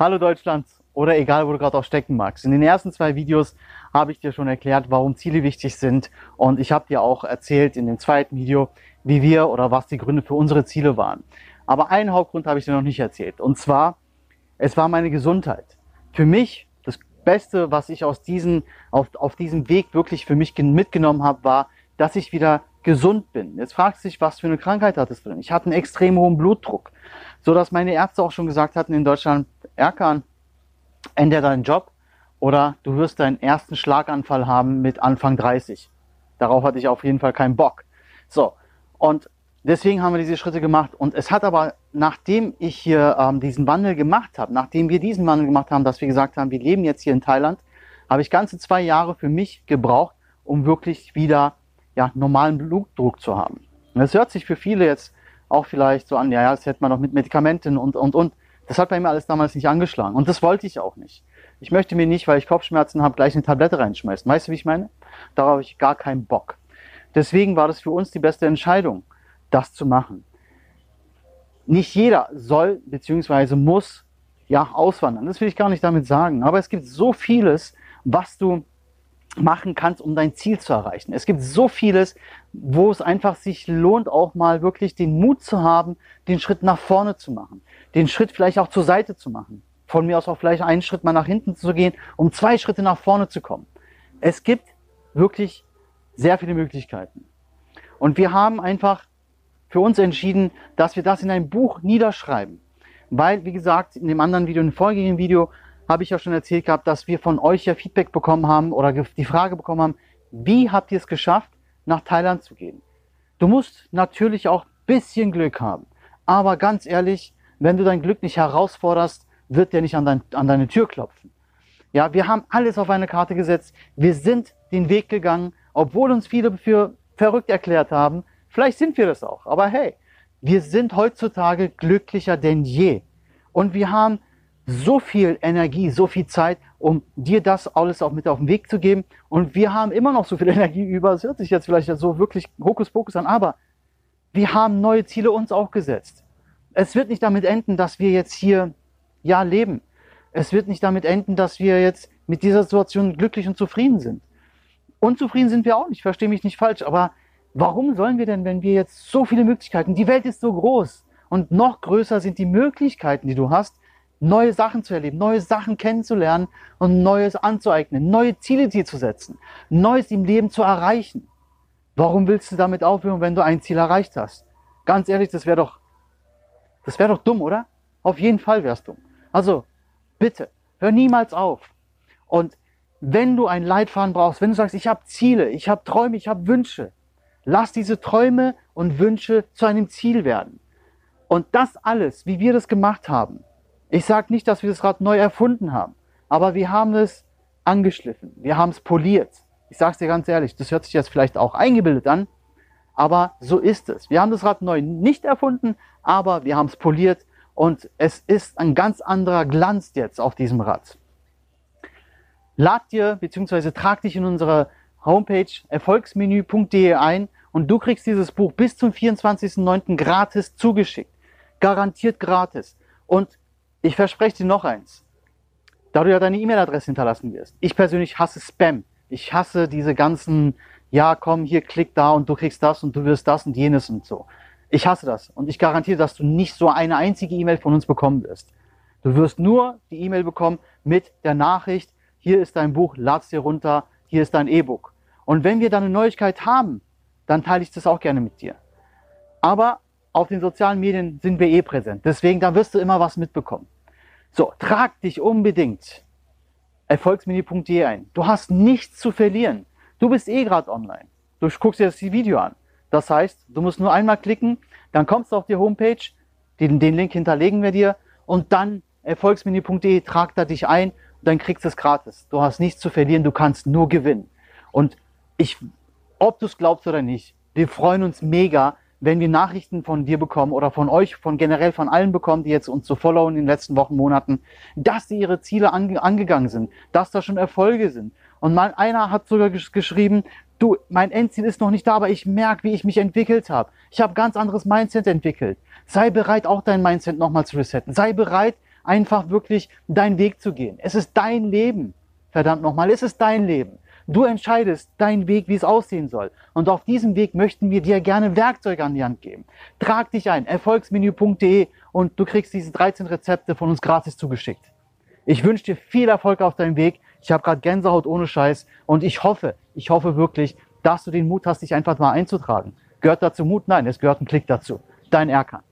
Hallo Deutschland oder egal, wo du gerade auch stecken magst. In den ersten zwei Videos habe ich dir schon erklärt, warum Ziele wichtig sind und ich habe dir auch erzählt in dem zweiten Video, wie wir oder was die Gründe für unsere Ziele waren. Aber einen Hauptgrund habe ich dir noch nicht erzählt und zwar, es war meine Gesundheit. Für mich das Beste, was ich aus diesen, auf, auf diesem Weg wirklich für mich mitgenommen habe, war, dass ich wieder gesund bin. Jetzt fragst du dich, was für eine Krankheit hattest du denn? Ich hatte einen extrem hohen Blutdruck, so dass meine Ärzte auch schon gesagt hatten in Deutschland, Erkan, ändere deinen Job oder du wirst deinen ersten Schlaganfall haben mit Anfang 30. Darauf hatte ich auf jeden Fall keinen Bock. So, und deswegen haben wir diese Schritte gemacht. Und es hat aber, nachdem ich hier ähm, diesen Wandel gemacht habe, nachdem wir diesen Wandel gemacht haben, dass wir gesagt haben, wir leben jetzt hier in Thailand, habe ich ganze zwei Jahre für mich gebraucht, um wirklich wieder ja, normalen Blutdruck zu haben. Und das hört sich für viele jetzt auch vielleicht so an, ja, ja, das hätte man doch mit Medikamenten und, und, und. Das hat bei mir alles damals nicht angeschlagen. Und das wollte ich auch nicht. Ich möchte mir nicht, weil ich Kopfschmerzen habe, gleich eine Tablette reinschmeißen. Weißt du, wie ich meine? Darauf habe ich gar keinen Bock. Deswegen war das für uns die beste Entscheidung, das zu machen. Nicht jeder soll bzw. muss ja auswandern. Das will ich gar nicht damit sagen. Aber es gibt so vieles, was du machen kannst, um dein Ziel zu erreichen. Es gibt so vieles, wo es einfach sich lohnt, auch mal wirklich den Mut zu haben, den Schritt nach vorne zu machen, den Schritt vielleicht auch zur Seite zu machen. Von mir aus auch vielleicht einen Schritt mal nach hinten zu gehen, um zwei Schritte nach vorne zu kommen. Es gibt wirklich sehr viele Möglichkeiten. Und wir haben einfach für uns entschieden, dass wir das in ein Buch niederschreiben. Weil, wie gesagt, in dem anderen Video, in dem vorherigen Video, habe ich ja schon erzählt gehabt, dass wir von euch ja Feedback bekommen haben oder die Frage bekommen haben, wie habt ihr es geschafft, nach Thailand zu gehen? Du musst natürlich auch bisschen Glück haben. Aber ganz ehrlich, wenn du dein Glück nicht herausforderst, wird der nicht an, dein, an deine Tür klopfen. Ja, wir haben alles auf eine Karte gesetzt. Wir sind den Weg gegangen, obwohl uns viele für verrückt erklärt haben. Vielleicht sind wir das auch. Aber hey, wir sind heutzutage glücklicher denn je. Und wir haben so viel Energie, so viel Zeit, um dir das alles auch mit auf den Weg zu geben. Und wir haben immer noch so viel Energie über. Es hört sich jetzt vielleicht so wirklich Hokuspokus an, aber wir haben neue Ziele uns auch gesetzt. Es wird nicht damit enden, dass wir jetzt hier ja leben. Es wird nicht damit enden, dass wir jetzt mit dieser Situation glücklich und zufrieden sind. Unzufrieden sind wir auch nicht, verstehe mich nicht falsch, aber warum sollen wir denn, wenn wir jetzt so viele Möglichkeiten, die Welt ist so groß und noch größer sind die Möglichkeiten, die du hast, neue Sachen zu erleben, neue Sachen kennenzulernen und Neues anzueignen, neue Ziele dir zu setzen, Neues im Leben zu erreichen. Warum willst du damit aufhören, wenn du ein Ziel erreicht hast? Ganz ehrlich, das wäre doch, das wäre doch dumm, oder? Auf jeden Fall wär's dumm. Also, bitte, hör niemals auf. Und wenn du ein Leitfaden brauchst, wenn du sagst, ich habe Ziele, ich habe Träume, ich habe Wünsche, lass diese Träume und Wünsche zu einem Ziel werden. Und das alles, wie wir das gemacht haben, ich sage nicht, dass wir das Rad neu erfunden haben, aber wir haben es angeschliffen, wir haben es poliert. Ich sage es dir ganz ehrlich, das hört sich jetzt vielleicht auch eingebildet an, aber so ist es. Wir haben das Rad neu nicht erfunden, aber wir haben es poliert und es ist ein ganz anderer Glanz jetzt auf diesem Rad. Lad dir bzw. trag dich in unsere Homepage erfolgsmenü.de ein und du kriegst dieses Buch bis zum 24.09. gratis zugeschickt. Garantiert gratis. Und ich verspreche dir noch eins. Da du ja deine E-Mail-Adresse hinterlassen wirst. Ich persönlich hasse Spam. Ich hasse diese ganzen, ja, komm, hier klick da und du kriegst das und du wirst das und jenes und so. Ich hasse das. Und ich garantiere, dass du nicht so eine einzige E-Mail von uns bekommen wirst. Du wirst nur die E-Mail bekommen mit der Nachricht, hier ist dein Buch, lad's dir runter, hier ist dein E-Book. Und wenn wir dann eine Neuigkeit haben, dann teile ich das auch gerne mit dir. Aber auf den sozialen Medien sind wir eh präsent. Deswegen, da wirst du immer was mitbekommen. So, trag dich unbedingt erfolgsmini.de ein. Du hast nichts zu verlieren. Du bist eh gerade online. Du guckst dir das Video an. Das heißt, du musst nur einmal klicken, dann kommst du auf die Homepage, den, den Link hinterlegen wir dir und dann erfolgsmini.de, trag da dich ein und dann kriegst du es gratis. Du hast nichts zu verlieren, du kannst nur gewinnen. Und ich, ob du es glaubst oder nicht, wir freuen uns mega, wenn wir Nachrichten von dir bekommen oder von euch, von generell von allen bekommen, die jetzt uns so followen in den letzten Wochen, Monaten, dass sie ihre Ziele ange angegangen sind, dass da schon Erfolge sind. Und mal einer hat sogar gesch geschrieben, du, mein Endziel ist noch nicht da, aber ich merke, wie ich mich entwickelt habe. Ich habe ganz anderes Mindset entwickelt. Sei bereit, auch dein Mindset nochmal zu resetten. Sei bereit, einfach wirklich deinen Weg zu gehen. Es ist dein Leben. Verdammt nochmal, es ist dein Leben. Du entscheidest deinen Weg, wie es aussehen soll. Und auf diesem Weg möchten wir dir gerne Werkzeuge an die Hand geben. Trag dich ein, erfolgsmenü.de und du kriegst diese 13 Rezepte von uns gratis zugeschickt. Ich wünsche dir viel Erfolg auf deinem Weg. Ich habe gerade Gänsehaut ohne Scheiß und ich hoffe, ich hoffe wirklich, dass du den Mut hast, dich einfach mal einzutragen. Gehört dazu Mut? Nein, es gehört ein Klick dazu. Dein Erkan.